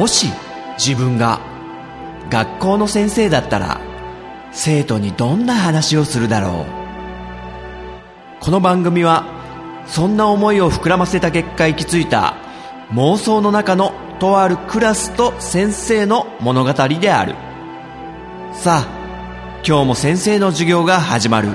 もし自分が学校の先生だったら生徒にどんな話をするだろう。この番組はそんな思いを膨らませた結果行き着いた妄想の中のとあるクラスと先生の物語である。さあ今日も先生の授業が始まる。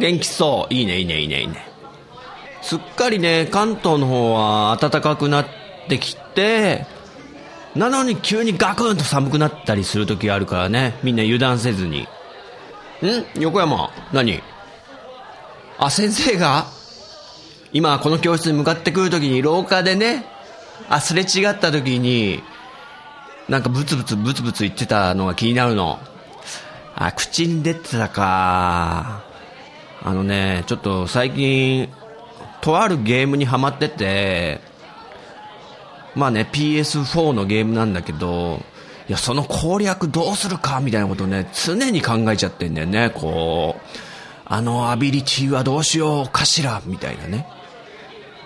元気そう。いいね、いいね、いいね、いいね。すっかりね、関東の方は暖かくなってきて、なのに急にガクンと寒くなったりする時があるからね、みんな油断せずに。ん？横山、何？あ、先生が？今この教室に向かってくる時に廊下でね、あ、すれ違った時に、なんかブツブツブツブツ言ってたのが気になるの。あ、口に出てたか。あのね、ちょっと最近、とあるゲームにハマってて、まあね、PS4 のゲームなんだけど、いや、その攻略どうするかみたいなことをね、常に考えちゃってんだよね、こう。あのアビリティはどうしようかしらみたいなね。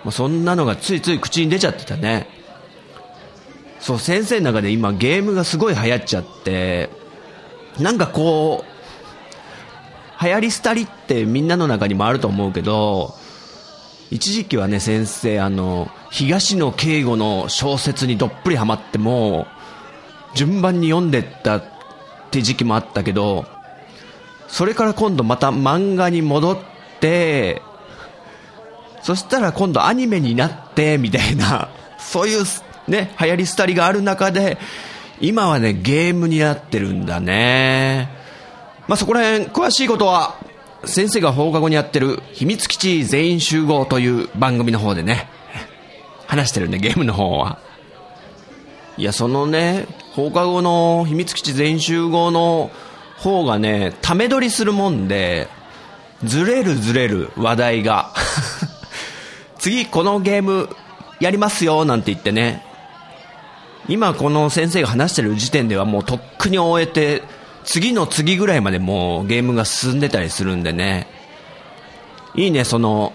まあ、そんなのがついつい口に出ちゃってたね。そう、先生の中で今ゲームがすごい流行っちゃって、なんかこう、流行り廃りってみんなの中にもあると思うけど、一時期はね、先生、あの、東野圭吾の小説にどっぷりハマっても、順番に読んでったって時期もあったけど、それから今度また漫画に戻って、そしたら今度アニメになって、みたいな、そういうね、流行り廃りがある中で、今はね、ゲームになってるんだね。まあ、そこら辺、詳しいことは、先生が放課後にやってる、秘密基地全員集合という番組の方でね、話してるんで、ゲームの方は。いや、そのね、放課後の秘密基地全員集合の方がね、ため撮りするもんで、ずれるずれる話題が。次このゲームやりますよなんて言ってね、今この先生が話してる時点ではもうとっくに終えて、次の次ぐらいまでもうゲームが進んでたりするんでね。いいね、その、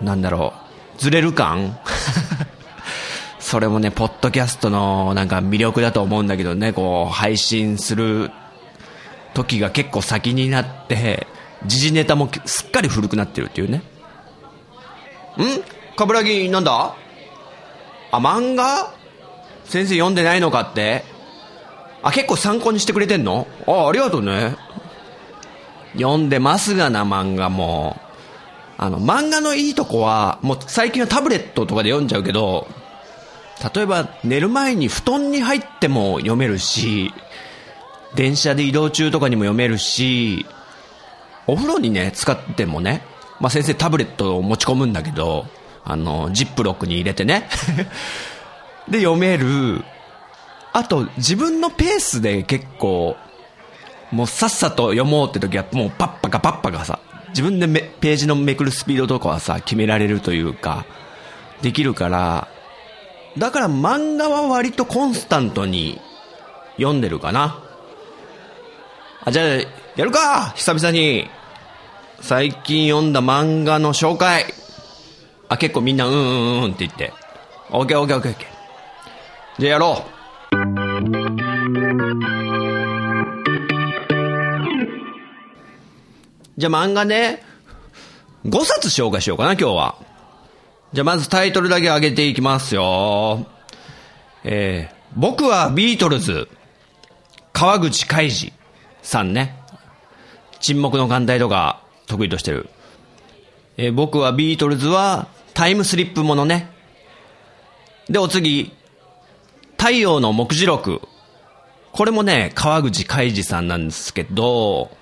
なんだろう、ずれる感。それもね、ポッドキャストのなんか魅力だと思うんだけどね、こう、配信する時が結構先になって、時事ネタもすっかり古くなってるっていうね。ん？かぶらぎなんだ？あ、漫画？先生読んでないのかって。あ、結構参考にしてくれてんの？あ、ありがとうね。読んでますがな、漫画も。あの、漫画のいいとこは、もう最近はタブレットとかで読んじゃうけど、例えば寝る前に布団に入っても読めるし、電車で移動中とかにも読めるし、お風呂にね、使ってもね、まあ、先生タブレットを持ち込むんだけど、あの、ジップロックに入れてね。で、読める。あと、自分のペースで結構、もうさっさと読もうって時は、もうパッパカパッパカさ、自分でめページのめくるスピードとかはさ、決められるというか、できるから、だから漫画は割とコンスタントに読んでるかな。あ、じゃあ、やるか久々に。最近読んだ漫画の紹介。あ、結構みんなうんうんうんって言って。オッケーオッケーオッケーオッケー。じゃあやろう。じゃあ漫画ね、5冊紹介しようかな、今日は。じゃあまずタイトルだけ上げていきますよ。えー、僕はビートルズ、川口海二さんね。沈黙の艦隊とか得意としてる。えー僕はビートルズはタイムスリップものね。で、お次、太陽の目次録。これもね、川口海二さんなんですけど、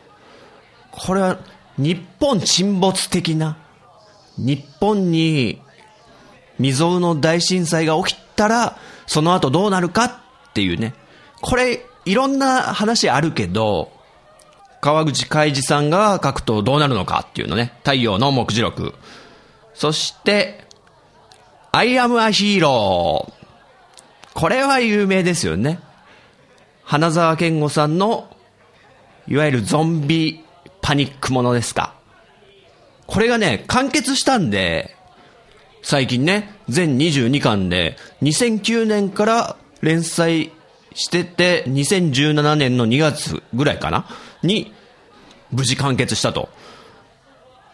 これは日本沈没的な、日本に未曾有の大震災が起きたら、その後どうなるかっていうね。これいろんな話あるけど、川口海二さんが書くとどうなるのかっていうのね。太陽の目次録。そして、I am a hero. これは有名ですよね。花沢健吾さんの、いわゆるゾンビパニックものですか？これがね、完結したんで、最近ね、全22巻で、2009年から連載してて、2017年の2月ぐらいかな？に、無事完結したと。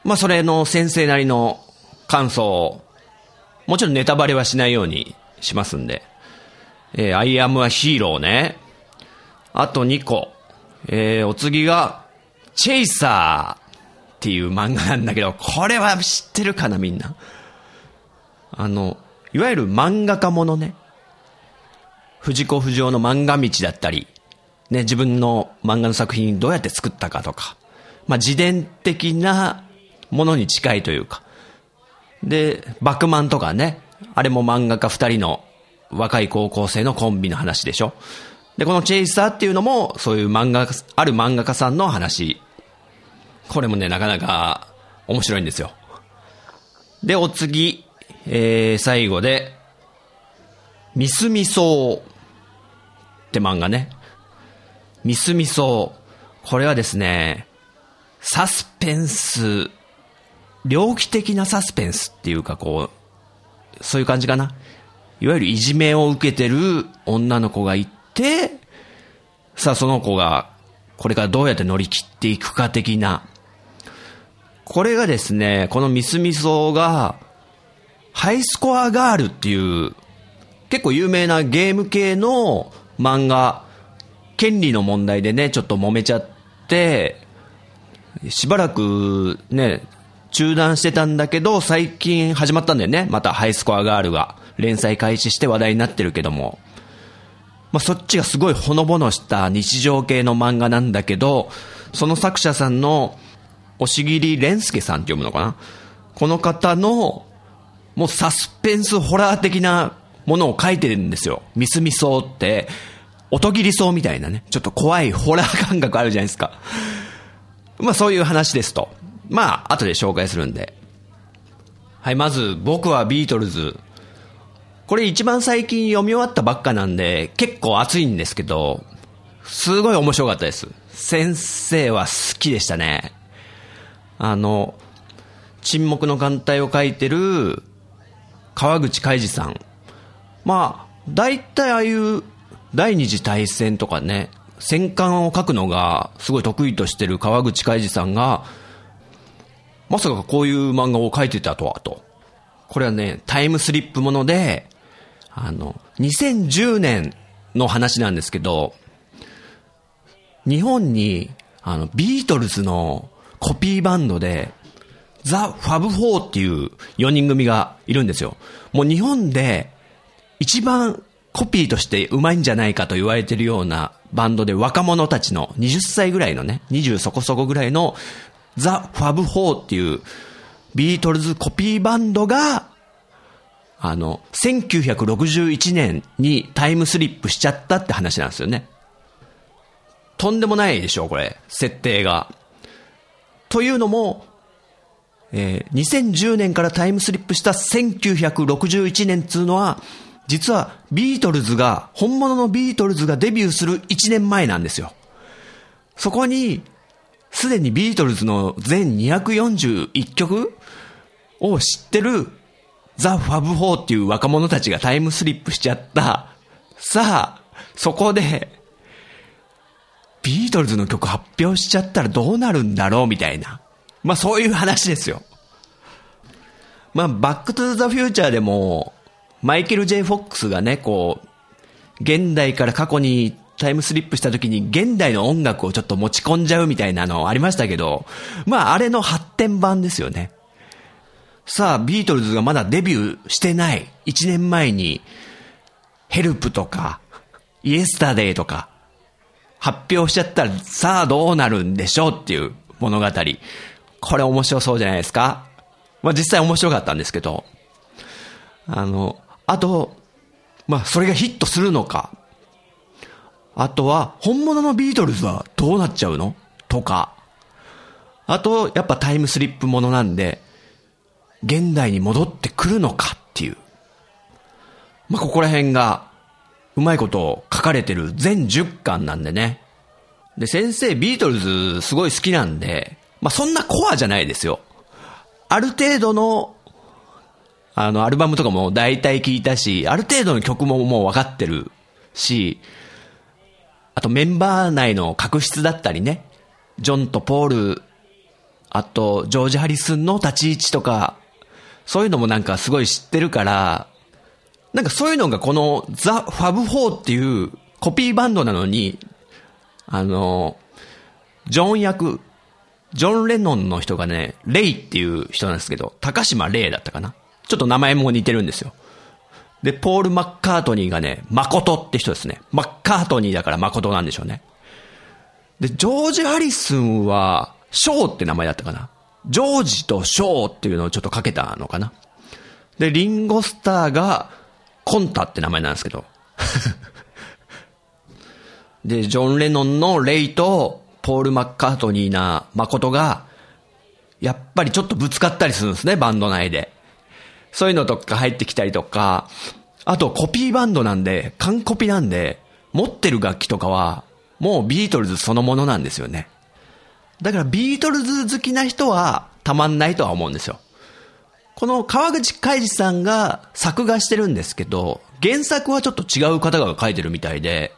まあ、それの先生なりの感想を、もちろんネタバレはしないようにしますんで。えー、I am a hero ね。あと2個。えー、お次が、チェイサーっていう漫画なんだけど、これは知ってるかなみんな。あの、いわゆる漫画家ものね。藤子不二雄の漫画道だったり、ね、自分の漫画の作品どうやって作ったかとか、まあ、自伝的なものに近いというか。で、バクマンとかね、あれも漫画家二人の若い高校生のコンビの話でしょ。で、このチェイサーっていうのも、そういう漫画、ある漫画家さんの話。これもね、なかなか面白いんですよ。で、お次、えー、最後で、ミスミソーって漫画ね。ミスミソー。これはですね、サスペンス、猟奇的なサスペンスっていうかこう、そういう感じかな。いわゆるいじめを受けてる女の子がいて、さあその子がこれからどうやって乗り切っていくか的な。これがですね、このミスミソが、ハイスコアガールっていう、結構有名なゲーム系の漫画、権利の問題でね、ちょっと揉めちゃって、しばらくね、中断してたんだけど、最近始まったんだよね。またハイスコアガールが連載開始して話題になってるけども。まあ、そっちがすごいほのぼのした日常系の漫画なんだけど、その作者さんの、押切蓮介さんって読むのかな？この方の、もうサスペンスホラー的なものを書いてるんですよ。ミスミソーって、音切りそうみたいなね、ちょっと怖いホラー感覚あるじゃないですか。まあそういう話ですと。まあ、後で紹介するんで。はい、まず、僕はビートルズ。これ一番最近読み終わったばっかなんで、結構熱いんですけど、すごい面白かったです。先生は好きでしたね。あの、沈黙の艦隊を書いてる川口海二さん。まあ、大体ああいう第二次大戦とかね、戦艦を書くのがすごい得意としてる川口海二さんが、まさかこういう漫画を書いてたとはと。これはね、タイムスリップもので、あの、2010年の話なんですけど、日本に、あの、ビートルズのコピーバンドで、ザ・ファブ・フォーっていう4人組がいるんですよ。もう日本で一番コピーとしてうまいんじゃないかと言われてるようなバンドで若者たちの20歳ぐらいのね、20そこそこぐらいのザ・ファブ・フォーっていうビートルズコピーバンドが、あの、1961年にタイムスリップしちゃったって話なんですよね。とんでもないでしょ、これ。設定が。というのも、えー2010年からタイムスリップした1961年っつうのは、実はビートルズが、本物のビートルズがデビューする1年前なんですよ。そこに、すでにビートルズの全241曲を知ってるザ・ファブ・フォーっていう若者たちがタイムスリップしちゃった。さあ、そこで、ビートルズの曲発表しちゃったらどうなるんだろうみたいな。まあそういう話ですよ。まあ、バックトゥザフューチャーでも、マイケル・ J・ フォックスがね、こう、現代から過去にタイムスリップした時に現代の音楽をちょっと持ち込んじゃうみたいなのありましたけど、まああれの発展版ですよね。さあ、ビートルズがまだデビューしてない1年前に、ヘルプとか、イエスタデイとか、発表しちゃったら、さあどうなるんでしょうっていう物語。これ面白そうじゃないですか？まあ実際面白かったんですけど、あの、あと、まあそれがヒットするのか。あとは、本物のビートルズはどうなっちゃうの？とか。あと、やっぱタイムスリップものなんで、現代に戻ってくるのかっていう。まあ、ここら辺が、うまいこと書かれてる全10巻なんでね。で、先生ビートルズすごい好きなんで、まあ、そんなコアじゃないですよ。ある程度の、あの、アルバムとかも大体聞いたし、ある程度の曲ももう分かってるし、あとメンバー内の確執だったりね、ジョンとポール、あとジョージ・ハリスンの立ち位置とか、そういうのもなんかすごい知ってるから、なんかそういうのがこのザ・ファブ・フォーっていうコピーバンドなのに、あの、ジョン役、ジョン・レノンの人がね、レイっていう人なんですけど、高島レイだったかな？ちょっと名前も似てるんですよ。で、ポール・マッカートニーがね、誠って人ですね。マッカートニーだから誠なんでしょうね。で、ジョージ・ハリスンは、ショーって名前だったかな？ジョージとショーっていうのをちょっとかけたのかな？で、リンゴスターが、コンタって名前なんですけど。で、ジョン・レノンのレイと、ポール・マッカートニーな誠が、やっぱりちょっとぶつかったりするんですね、バンド内で。そういうのとか入ってきたりとか、あとコピーバンドなんで、完コピなんで、持ってる楽器とかは、もうビートルズそのものなんですよね。だからビートルズ好きな人はたまんないとは思うんですよ。この川口海二さんが作画してるんですけど、原作はちょっと違う方が書いてるみたいで、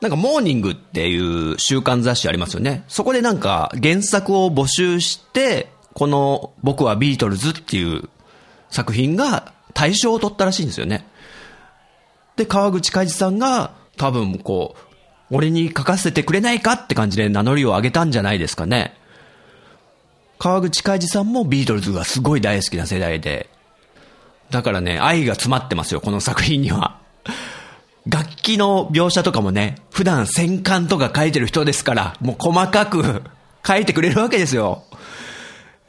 なんかモーニングっていう週刊雑誌ありますよね。そこでなんか原作を募集して、この僕はビートルズっていう作品が大賞を取ったらしいんですよね。で、川口海二さんが多分こう、俺に書かせてくれないかって感じで名乗りを上げたんじゃないですかね。川口海二さんもビートルズがすごい大好きな世代で。だからね、愛が詰まってますよ、この作品には。楽器の描写とかもね、普段戦艦とか書いてる人ですから、もう細かく 書いてくれるわけですよ。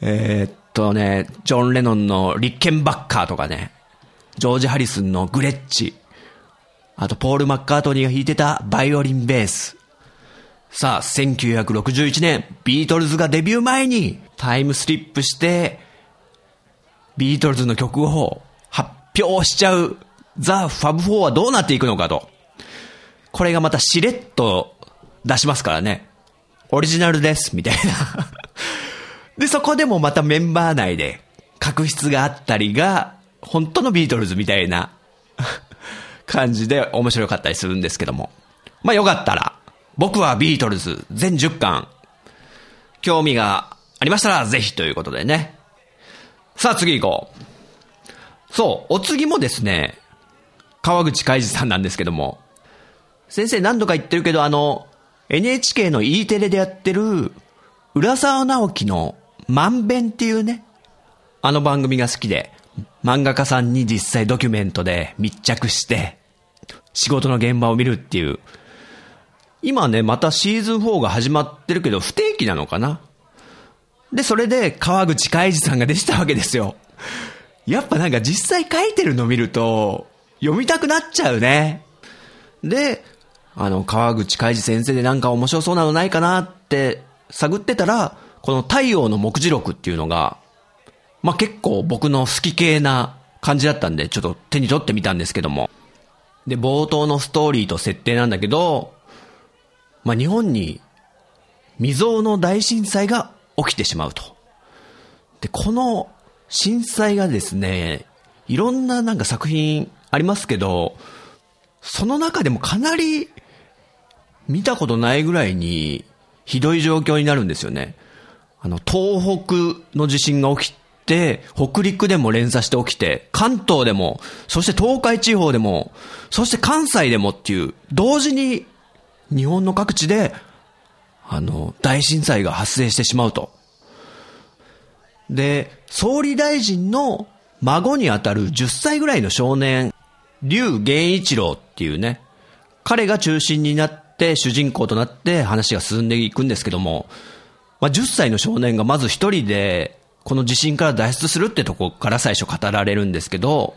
えー、っとね、ジョン・レノンのリッケンバッカーとかね、ジョージ・ハリスンのグレッチ、あとポール・マッカートニーが弾いてたバイオリンベース。さあ、1961年、ビートルズがデビュー前にタイムスリップして、ビートルズの曲を発表しちゃうザ・ファブ・フォーはどうなっていくのかと。これがまたしれっと出しますからね。オリジナルです、みたいな で、そこでもまたメンバー内で、確執があったりが、本当のビートルズみたいな 感じで面白かったりするんですけども。まあよかったら、僕はビートルズ全10巻、興味がりましたらぜひということでね。さあ次行こう。そう、お次もですね、川口海二さんなんですけども、先生何度か言ってるけど、あの、NHK の E テレでやってる、浦沢直樹のまんべんっていうね、あの番組が好きで、漫画家さんに実際ドキュメントで密着して、仕事の現場を見るっていう。今ね、またシーズン4が始まってるけど、不定期なのかな？で、それで川口海二さんが出てたわけですよ。やっぱなんか実際書いてるの見ると、読みたくなっちゃうね。で、あの、川口海二先生でなんか面白そうなのないかなって探ってたら、この太陽の目次録っていうのが、まあ、結構僕の好き系な感じだったんで、ちょっと手に取ってみたんですけども。で、冒頭のストーリーと設定なんだけど、まあ、日本に未曾有の大震災が起きてしまうと。で、この震災がですね、いろんななんか作品ありますけど、その中でもかなり見たことないぐらいにひどい状況になるんですよね。あの、東北の地震が起きて、北陸でも連鎖して起きて、関東でも、そして東海地方でも、そして関西でもっていう、同時に日本の各地で、あの、大震災が発生してしまうと。で、総理大臣の孫にあたる10歳ぐらいの少年、劉源一郎っていうね、彼が中心になって主人公となって話が進んでいくんですけども、まあ、10歳の少年がまず一人で、この地震から脱出するってとこから最初語られるんですけど、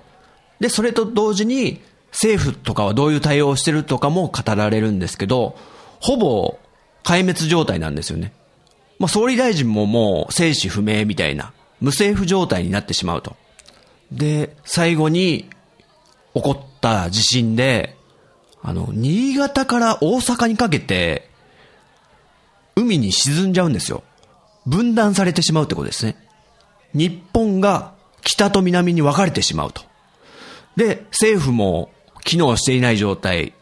で、それと同時に、政府とかはどういう対応をしてるとかも語られるんですけど、ほぼ壊滅状態なんですよね。まあ、総理大臣ももう生死不明みたいな、無政府状態になってしまうと。で、最後に起こった地震で、あの、新潟から大阪にかけて、海に沈んじゃうんですよ。分断されてしまうってことですね。日本が北と南に分かれてしまうと。で、政府も機能していない状態。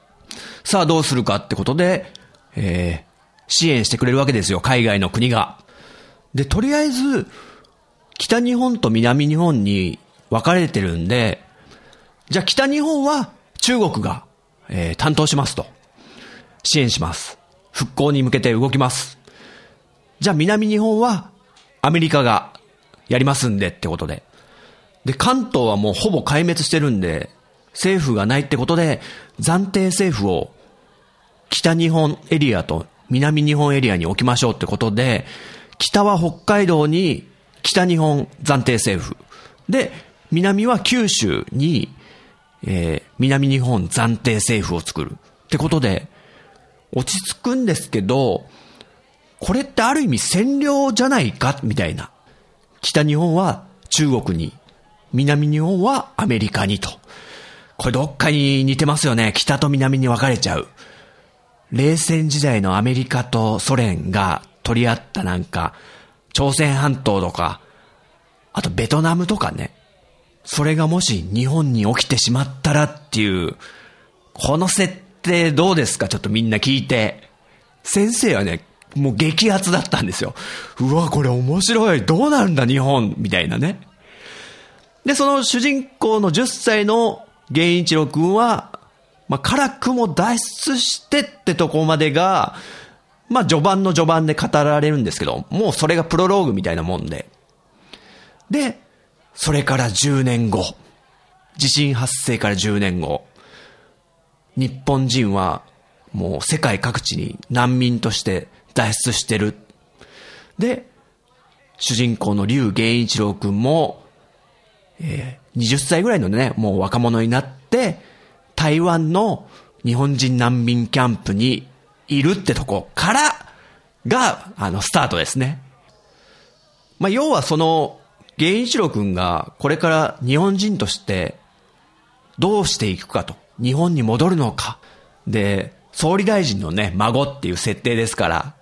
さあどうするかってことで、えー、支援してくれるわけですよ、海外の国が。で、とりあえず、北日本と南日本に分かれてるんで、じゃあ北日本は中国が、えー、担当しますと。支援します。復興に向けて動きます。じゃあ南日本はアメリカがやりますんでってことで。で、関東はもうほぼ壊滅してるんで、政府がないってことで、暫定政府を北日本エリアと南日本エリアに置きましょうってことで、北は北海道に北日本暫定政府。で、南は九州に、えー、南日本暫定政府を作る。ってことで、落ち着くんですけど、これってある意味占領じゃないか？みたいな。北日本は中国に、南日本はアメリカにと。これどっかに似てますよね。北と南に分かれちゃう。冷戦時代のアメリカとソ連が取り合ったなんか、朝鮮半島とか、あとベトナムとかね。それがもし日本に起きてしまったらっていう、この設定どうですか？ちょっとみんな聞いて。先生はね、もう激アツだったんですよ。うわ、これ面白い。どうなるんだ日本？みたいなね。で、その主人公の10歳の源一郎くんは、まあ、辛くも脱出してってとこまでが、まあ、序盤の序盤で語られるんですけど、もうそれがプロローグみたいなもんで。で、それから10年後、地震発生から10年後、日本人はもう世界各地に難民として脱出してる。で、主人公の竜源一郎くんも、えー、20歳ぐらいのね、もう若者になって、台湾の日本人難民キャンプにいるってとこからが、あの、スタートですね。まあ、要はその、源一郎くんがこれから日本人としてどうしていくかと。日本に戻るのか。で、総理大臣のね、孫っていう設定ですから、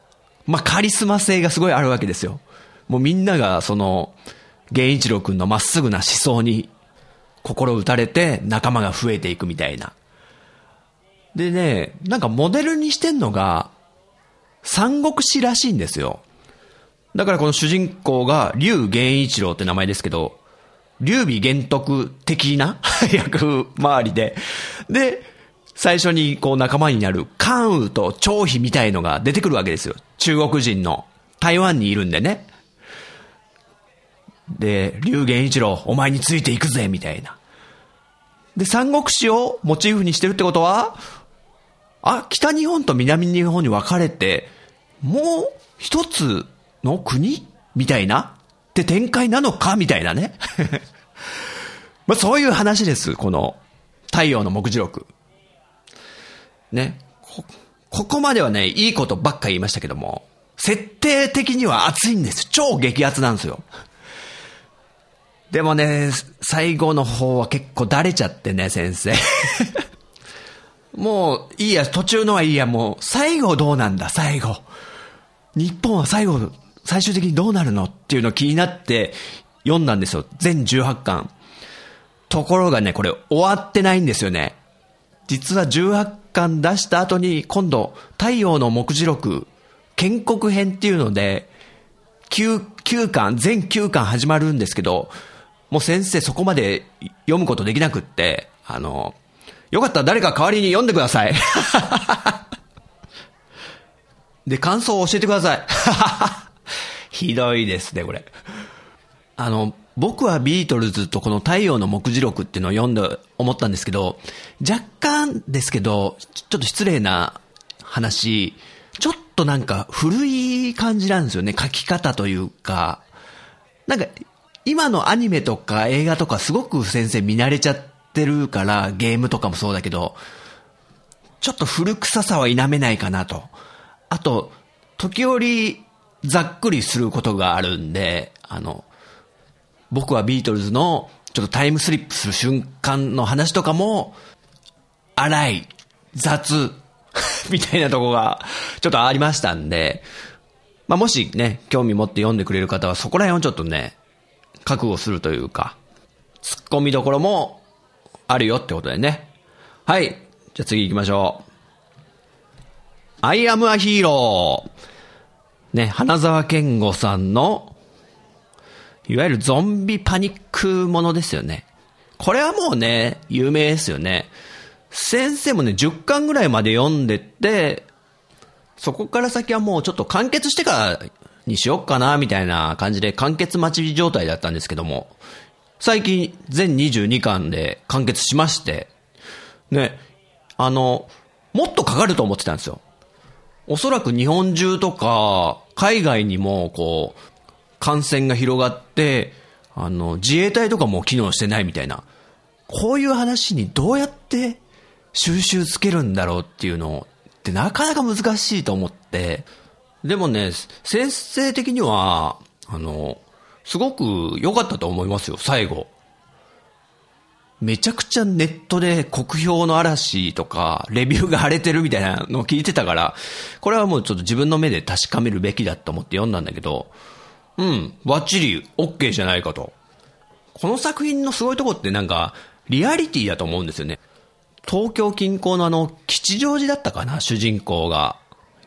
まあ、カリスマ性がすごいあるわけですよ。もうみんながその、源一郎くんのまっすぐな思想に心打たれて仲間が増えていくみたいな。でね、なんかモデルにしてんのが、三国志らしいんですよ。だからこの主人公が竜源一郎って名前ですけど、劉備玄徳的な 役回りで、で、最初にこう仲間になる関羽と張飛みたいのが出てくるわけですよ。中国人の。台湾にいるんでね。で、劉玄一郎、お前についていくぜ、みたいな。で、三国志をモチーフにしてるってことは、あ、北日本と南日本に分かれて、もう一つの国？みたいな？って展開なのか？みたいなね。まあそういう話です、この太陽の目次録。ね。こ、ここまではね、いいことばっか言いましたけども、設定的には熱いんです。超激アツなんですよ。でもね、最後の方は結構だれちゃってね、先生。もう、いいや、途中のはいいや、もう、最後どうなんだ、最後。日本は最後、最終的にどうなるのっていうの気になって読んだんですよ。全18巻。ところがね、これ終わってないんですよね。実は18巻出した後に、今度、太陽の目次録、建国編っていうので、9、9巻、全9巻始まるんですけど、もう先生そこまで読むことできなくって、あの、よかったら誰か代わりに読んでください。で、感想を教えてください。ひどいですね、これ。あの、僕はビートルズとこの太陽の目次録っていうのを読んで思ったんですけど、若干ですけど、ちょっと失礼な話、ちょっとなんか古い感じなんですよね、書き方というか。なんか今のアニメとか映画とかすごく先生見慣れちゃってるから、ゲームとかもそうだけど、ちょっと古臭さは否めないかなと。あと、時折、ざっくりすることがあるんで、あの、僕はビートルズの、ちょっとタイムスリップする瞬間の話とかも、荒い、雑、みたいなとこが、ちょっとありましたんで、まあ、もしね、興味持って読んでくれる方は、そこら辺をちょっとね、覚悟するというか、突っ込みどころもあるよってことでね。はい。じゃあ次行きましょう。I am a hero. ね、花沢健吾さんの、いわゆるゾンビパニックものですよね。これはもうね、有名ですよね。先生もね、10巻ぐらいまで読んでって、そこから先はもうちょっと完結してからにしよっかな、みたいな感じで完結待ち状態だったんですけども、最近全22巻で完結しまして、ね、あの、もっとかかると思ってたんですよ。おそらく日本中とか、海外にも、こう、感染が広がって、あの、自衛隊とかも機能してないみたいな。こういう話にどうやって収集つけるんだろうっていうのってなかなか難しいと思って。でもね、先生的には、あの、すごく良かったと思いますよ、最後。めちゃくちゃネットで国評の嵐とか、レビューが荒れてるみたいなのを聞いてたから、これはもうちょっと自分の目で確かめるべきだと思って読んだんだけど、うん、バッチリ OK じゃないかと。この作品のすごいとこってなんか、リアリティだと思うんですよね。東京近郊のあの、吉祥寺だったかな、主人公が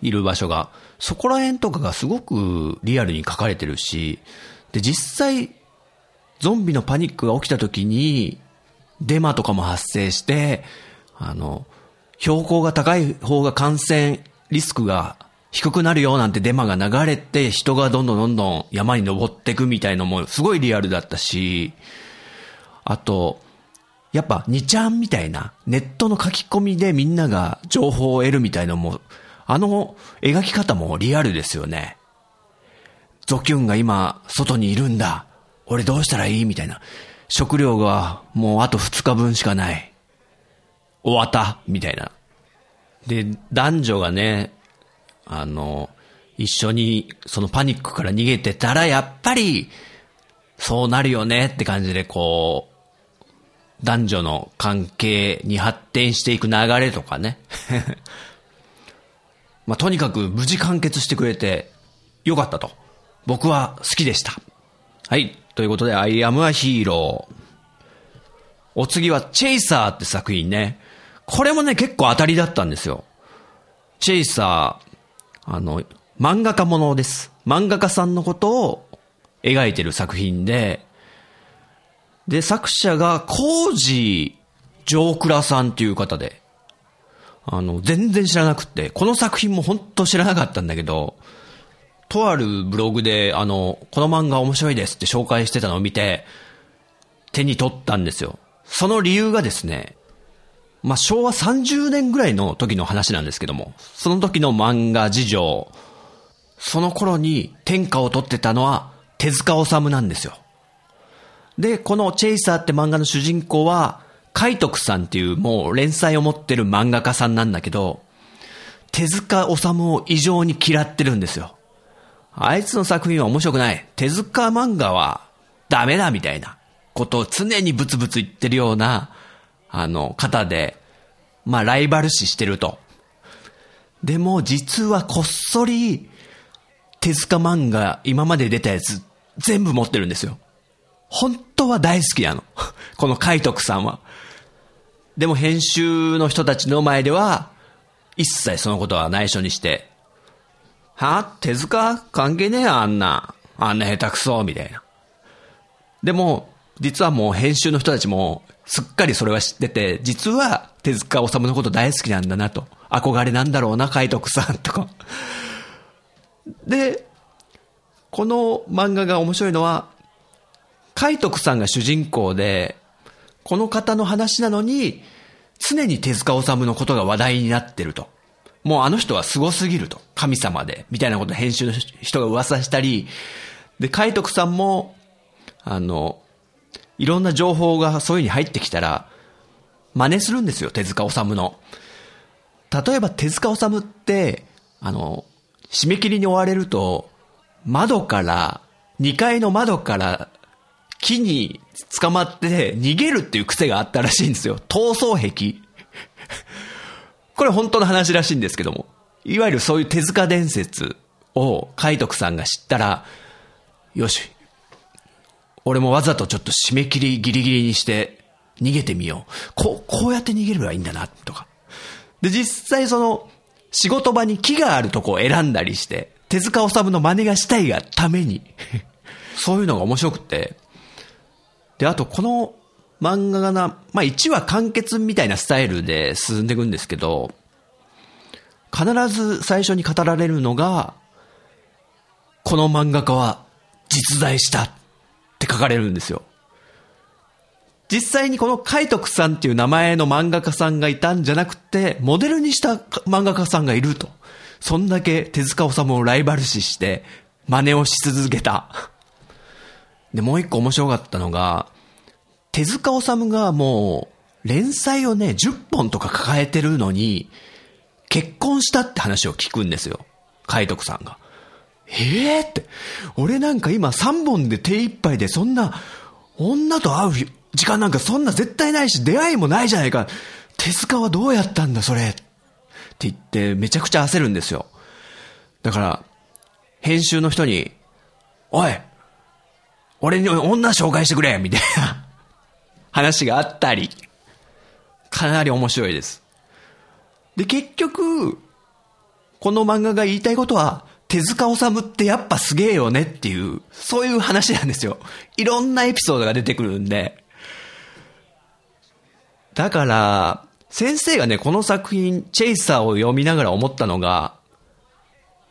いる場所が。そこら辺とかがすごくリアルに書かれてるし、で、実際、ゾンビのパニックが起きた時に、デマとかも発生して、あの、標高が高い方が感染リスクが低くなるよなんてデマが流れて、人がどんどんどんどん山に登っていくみたいのもすごいリアルだったし、あと、やっぱ2ちゃんみたいな、ネットの書き込みでみんなが情報を得るみたいのも、あの描き方もリアルですよね。ゾキュンが今、外にいるんだ。俺どうしたらいいみたいな。食料がもうあと2日分しかない。終わったみたいな。で、男女がね、あの、一緒にそのパニックから逃げてたら、やっぱり、そうなるよねって感じでこう、男女の関係に発展していく流れとかね。まあ、とにかく無事完結してくれてよかったと。僕は好きでした。はい。ということで、I am a hero. お次は、チェイサーって作品ね。これもね、結構当たりだったんですよ。チェイサー、あの、漫画家ものです。漫画家さんのことを描いてる作品で、で、作者が、コージ上倉さんっていう方で、あの、全然知らなくて、この作品も本当知らなかったんだけど、とあるブログで、あの、この漫画面白いですって紹介してたのを見て、手に取ったんですよ。その理由がですね、まあ、昭和30年ぐらいの時の話なんですけども、その時の漫画事情、その頃に天下を取ってたのは手塚治虫なんですよ。で、このチェイサーって漫画の主人公は、海徳さんっていうもう連載を持ってる漫画家さんなんだけど、手塚治虫を異常に嫌ってるんですよ。あいつの作品は面白くない。手塚漫画はダメだみたいなことを常にブツブツ言ってるような、あの、方で、まあライバル視してると。でも実はこっそり、手塚漫画今まで出たやつ全部持ってるんですよ。本当は大好きなの。この海徳さんは。でも編集の人たちの前では、一切そのことは内緒にして、は？手塚？関係ねえよ、あんな。あんな下手くそ、みたいな。でも、実はもう編集の人たちも、すっかりそれは知ってて、実は手塚治虫のこと大好きなんだなと。憧れなんだろうな、海徳さんとか。で、この漫画が面白いのは、海徳さんが主人公で、この方の話なのに、常に手塚治虫のことが話題になってると。もうあの人は凄すぎると。神様で。みたいなこと編集の人が噂したり、で、海徳さんも、あの、いろんな情報がそういう風に入ってきたら、真似するんですよ、手塚治虫の。例えば手塚治虫って、あの、締め切りに追われると、窓から、2階の窓から木に捕まって逃げるっていう癖があったらしいんですよ。逃走癖。これ本当の話らしいんですけども。いわゆるそういう手塚伝説を海徳さんが知ったら、よし、俺もわざとちょっと締め切りギリギリにして逃げてみよう。こう、こうやって逃げればいいんだな、とか。で、実際その、仕事場に木があるとこを選んだりして、手塚治虫の真似がしたいがために、そういうのが面白くて。で、あとこの漫画がな、まあ1話完結みたいなスタイルで進んでいくんですけど、必ず最初に語られるのが、この漫画家は実在したって書かれるんですよ。実際にこの海徳さんっていう名前の漫画家さんがいたんじゃなくて、モデルにした漫画家さんがいると。そんだけ手塚治虫をライバル視して、真似をし続けた。で、もう一個面白かったのが、手塚治虫がもう、連載をね、10本とか抱えてるのに、結婚したって話を聞くんですよ。海徳さんが。ええー、って。俺なんか今3本で手一杯でそんな、女と会う時間なんかそんな絶対ないし、出会いもないじゃないか。手塚はどうやったんだ、それ。って言って、めちゃくちゃ焦るんですよ。だから、編集の人に、おい俺に女紹介してくれみたいな話があったり、かなり面白いです。で、結局、この漫画が言いたいことは、手塚治虫ってやっぱすげえよねっていう、そういう話なんですよ。いろんなエピソードが出てくるんで。だから、先生がね、この作品、チェイサーを読みながら思ったのが、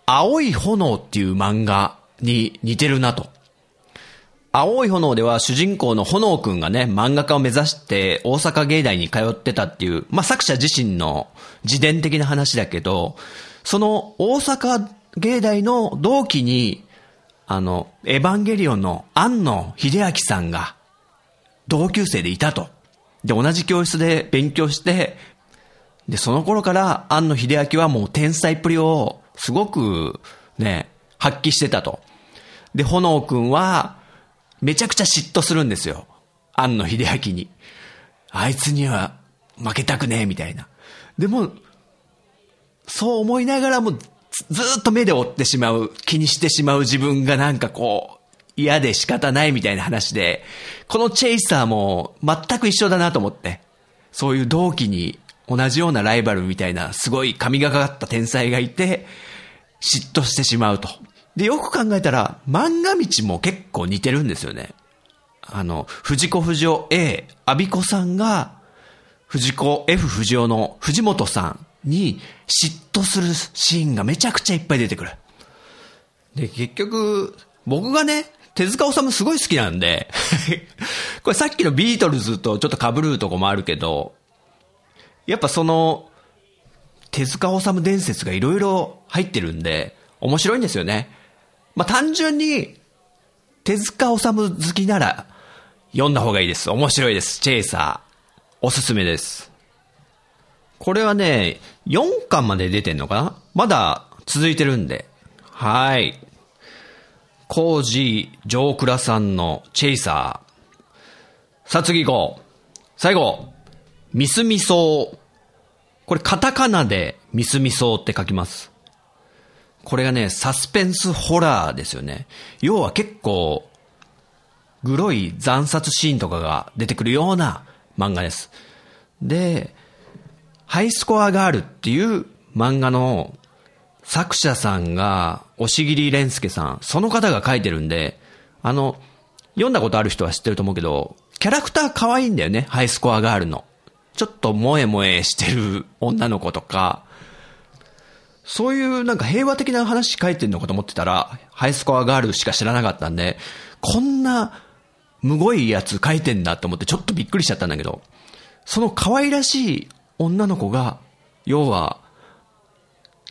青い炎っていう漫画に似てるなと。青い炎では主人公の炎くんがね、漫画家を目指して大阪芸大に通ってたっていう、まあ、作者自身の自伝的な話だけど、その大阪芸大の同期に、あの、エヴァンゲリオンの庵野秀明さんが同級生でいたと。で、同じ教室で勉強して、で、その頃から庵野秀明はもう天才っぷりをすごくね、発揮してたと。で、炎くんは、めちゃくちゃ嫉妬するんですよ。庵野秀明に。あいつには負けたくねえ、みたいな。でも、そう思いながらも、ずっと目で追ってしまう、気にしてしまう自分がなんかこう、嫌で仕方ないみたいな話で、このチェイサーも全く一緒だなと思って。そういう同期に同じようなライバルみたいな、すごい神がかかった天才がいて、嫉妬してしまうと。で、よく考えたら、漫画道も結構似てるんですよね。あの、藤子不二雄 A、アビコさんが、藤子 F 不二雄の藤本さんに嫉妬するシーンがめちゃくちゃいっぱい出てくる。で、結局、僕がね、手塚治虫すごい好きなんで、これさっきのビートルズとちょっと被るとこもあるけど、やっぱその、手塚治虫伝説がいろいろ入ってるんで、面白いんですよね。まあ、単純に、手塚治虫好きなら、読んだ方がいいです。面白いです。チェイサー。おすすめです。これはね、4巻まで出てんのかな？まだ続いてるんで。はい。コージー・ジョークラさんのチェイサー。さあ次行こう。最後。ミスミソウ。これカタカナでミスミソウって書きます。これがね、サスペンスホラーですよね。要は結構、グロい惨殺シーンとかが出てくるような漫画です。で、ハイスコアガールっていう漫画の作者さんが、押切蓮介さん、その方が書いてるんで、あの、読んだことある人は知ってると思うけど、キャラクター可愛いんだよね、ハイスコアガールの。ちょっと萌え萌えしてる女の子とか、そういうなんか平和的な話書いてるのかと思ってたら、ハイスコアガールしか知らなかったんで、こんな、むごいやつ書いてんだって思ってちょっとびっくりしちゃったんだけど、その可愛らしい女の子が、要は、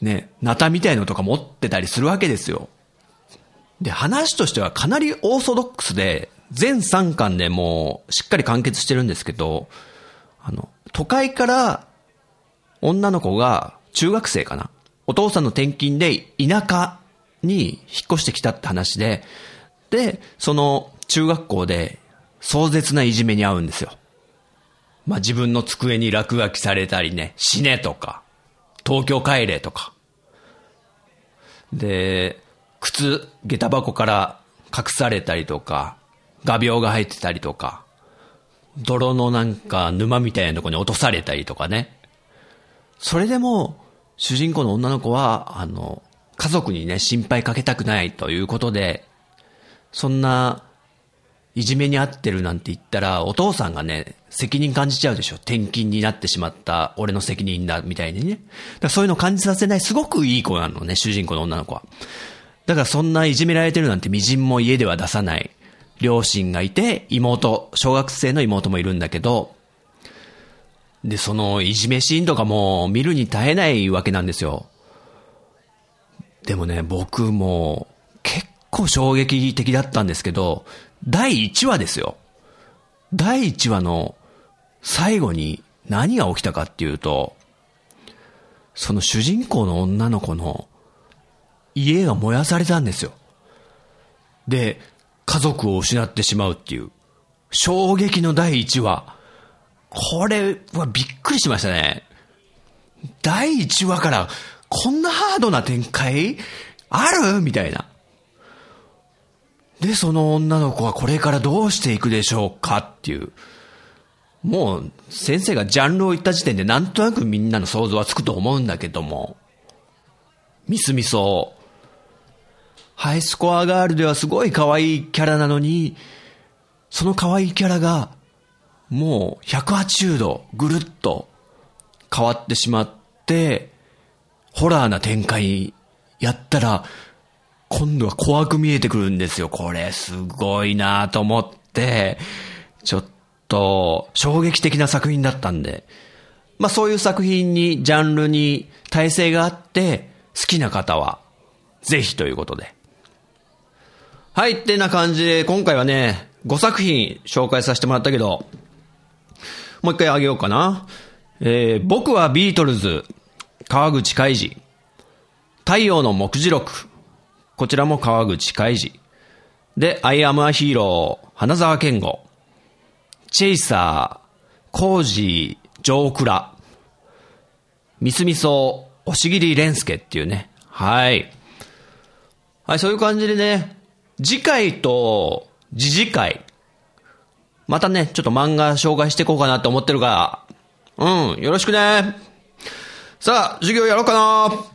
ね、ナタみたいのとか持ってたりするわけですよ。で、話としてはかなりオーソドックスで、全3巻でもうしっかり完結してるんですけど、あの、都会から女の子が中学生かな。お父さんの転勤で田舎に引っ越してきたって話で、で、その中学校で壮絶ないじめに遭うんですよ。まあ、自分の机に落書きされたりね、死ねとか、東京帰れとか。で、靴、下駄箱から隠されたりとか、画鋲が入ってたりとか、泥のなんか沼みたいなとこに落とされたりとかね。それでも、主人公の女の子は、あの、家族にね、心配かけたくないということで、そんな、いじめに遭ってるなんて言ったら、お父さんがね、責任感じちゃうでしょ。転勤になってしまった俺の責任だ、みたいにね。だそういうの感じさせない、すごくいい子なのね、主人公の女の子は。だからそんないじめられてるなんて微塵も家では出さない。両親がいて、妹、小学生の妹もいるんだけど、で、そのいじめシーンとかも見るに耐えないわけなんですよ。でもね、僕も結構衝撃的だったんですけど、第1話ですよ。第1話の最後に何が起きたかっていうと、その主人公の女の子の家が燃やされたんですよ。で、家族を失ってしまうっていう、衝撃の第1話。これはびっくりしましたね。第1話からこんなハードな展開ある？みたいな。で、その女の子はこれからどうしていくでしょうかっていう。もう、先生がジャンルを言った時点でなんとなくみんなの想像はつくと思うんだけども、ミスミソ、ハイスコアガールではすごい可愛いキャラなのに、その可愛いキャラが、もう180度ぐるっと変わってしまって、ホラーな展開やったら、今度は怖く見えてくるんですよ。これすごいなと思って、ちょっと衝撃的な作品だったんで、まあそういう作品に、ジャンルに体制があって、好きな方は、ぜひということで。はい、ってな感じで、今回はね、5作品紹介させてもらったけど、もう一回あげようかな。えー、僕はビートルズ、川口海二、太陽の目次録、こちらも川口海二。で、アイアムアヒーロー、花沢健吾。チェイサー、コージー、ジョークラ。ミスミソ、押切蓮介っていうね。はい。はい、そういう感じでね、次回と次次回、またね、ちょっと漫画紹介していこうかなって思ってるから、うん、よろしくね。さあ、授業やろうかな。